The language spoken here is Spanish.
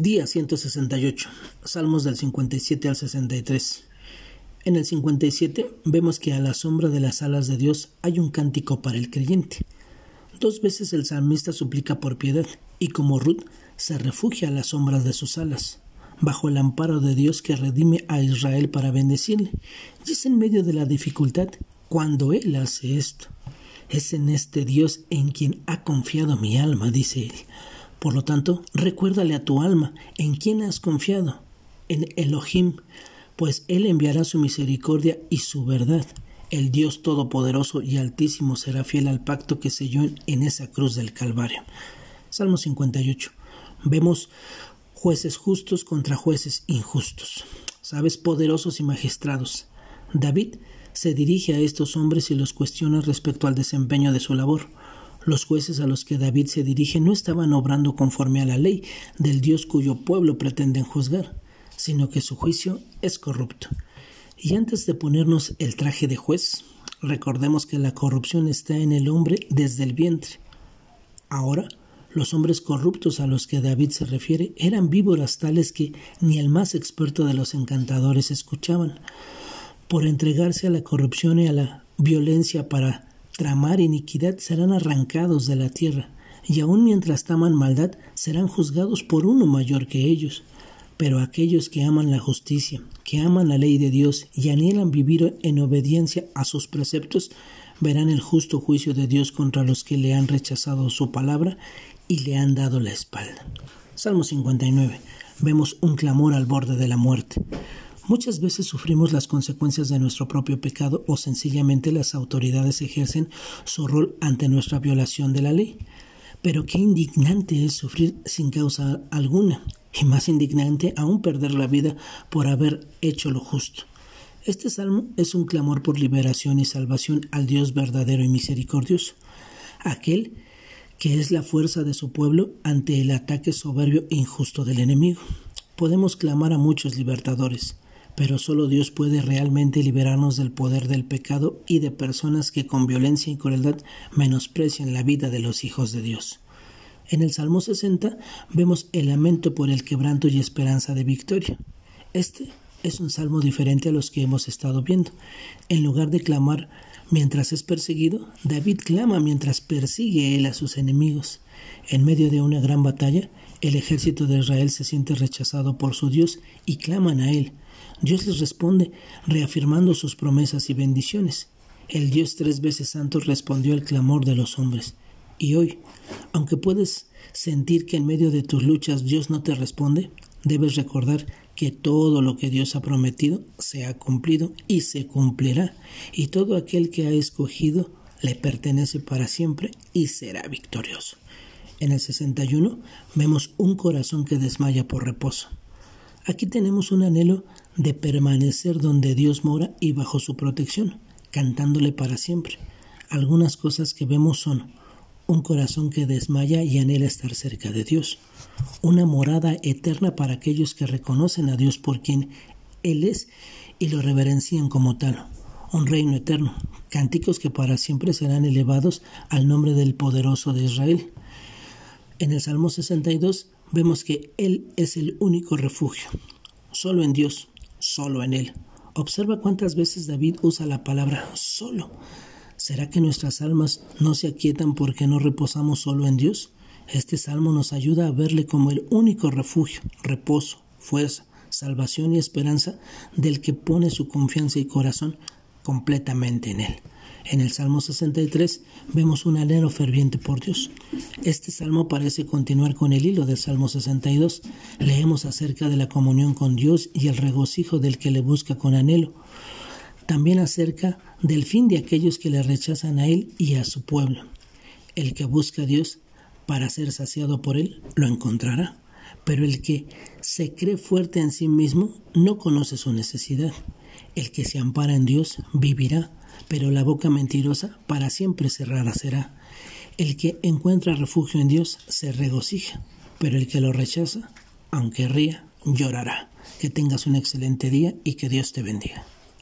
Día 168. Salmos del 57 al 63. En el 57 vemos que a la sombra de las alas de Dios hay un cántico para el creyente. Dos veces el salmista suplica por piedad y como Ruth se refugia a las sombras de sus alas, bajo el amparo de Dios que redime a Israel para bendecirle. Y es en medio de la dificultad cuando Él hace esto. Es en este Dios en quien ha confiado mi alma, dice Él. Por lo tanto, recuérdale a tu alma en quién has confiado, en Elohim, pues Él enviará su misericordia y su verdad. El Dios Todopoderoso y Altísimo será fiel al pacto que selló en esa cruz del Calvario. Salmo 58. Vemos jueces justos contra jueces injustos. Sabes, poderosos y magistrados. David se dirige a estos hombres y los cuestiona respecto al desempeño de su labor. Los jueces a los que David se dirige no estaban obrando conforme a la ley del Dios cuyo pueblo pretenden juzgar, sino que su juicio es corrupto. Y antes de ponernos el traje de juez, recordemos que la corrupción está en el hombre desde el vientre. Ahora, los hombres corruptos a los que David se refiere eran víboras tales que ni el más experto de los encantadores escuchaban. Por entregarse a la corrupción y a la violencia para tramar iniquidad serán arrancados de la tierra, y aun mientras taman maldad serán juzgados por uno mayor que ellos. Pero aquellos que aman la justicia, que aman la ley de Dios y anhelan vivir en obediencia a sus preceptos, verán el justo juicio de Dios contra los que le han rechazado su palabra y le han dado la espalda. Salmo 59. Vemos un clamor al borde de la muerte. Muchas veces sufrimos las consecuencias de nuestro propio pecado o sencillamente las autoridades ejercen su rol ante nuestra violación de la ley. Pero qué indignante es sufrir sin causa alguna, y más indignante aún perder la vida por haber hecho lo justo. Este salmo es un clamor por liberación y salvación al Dios verdadero y misericordioso, aquel que es la fuerza de su pueblo ante el ataque soberbio e injusto del enemigo. Podemos clamar a muchos libertadores, pero solo Dios puede realmente liberarnos del poder del pecado y de personas que con violencia y crueldad menosprecian la vida de los hijos de Dios. En el Salmo 60 vemos el lamento por el quebranto y esperanza de victoria. Este es un salmo diferente a los que hemos estado viendo. En lugar de clamar mientras es perseguido, David clama mientras persigue él a sus enemigos. En medio de una gran batalla, el ejército de Israel se siente rechazado por su Dios y claman a él. Dios les responde reafirmando sus promesas y bendiciones. El Dios tres veces santo respondió al clamor de los hombres. Y hoy, aunque puedes sentir que en medio de tus luchas Dios no te responde, debes recordar que todo lo que Dios ha prometido se ha cumplido y se cumplirá, y todo aquel que ha escogido le pertenece para siempre y será victorioso. En el 61 vemos un corazón que desmaya por reposo. Aquí tenemos un anhelo de permanecer donde Dios mora y bajo su protección, cantándole para siempre. Algunas cosas que vemos son un corazón que desmaya y anhela estar cerca de Dios, una morada eterna para aquellos que reconocen a Dios por quien Él es y lo reverencian como tal, un reino eterno, cánticos que para siempre serán elevados al nombre del poderoso de Israel. En el Salmo 62 vemos que Él es el único refugio. Solo en Dios, solo en Él. Observa cuántas veces David usa la palabra solo. ¿Será que nuestras almas no se aquietan porque no reposamos solo en Dios? Este salmo nos ayuda a verle como el único refugio, reposo, fuerza, salvación y esperanza del que pone su confianza y corazón completamente en Él. En el Salmo 63 vemos un anhelo ferviente por Dios. Este salmo parece continuar con el hilo del Salmo 62. Leemos acerca de la comunión con Dios y el regocijo del que le busca con anhelo. También acerca del fin de aquellos que le rechazan a Él y a su pueblo. El que busca a Dios para ser saciado por Él, lo encontrará. Pero el que se cree fuerte en sí mismo no conoce su necesidad. El que se ampara en Dios vivirá pero la boca mentirosa para siempre cerrada será. El que encuentra refugio en Dios se regocija, pero el que lo rechaza, aunque ría, llorará. Que tengas un excelente día y que Dios te bendiga.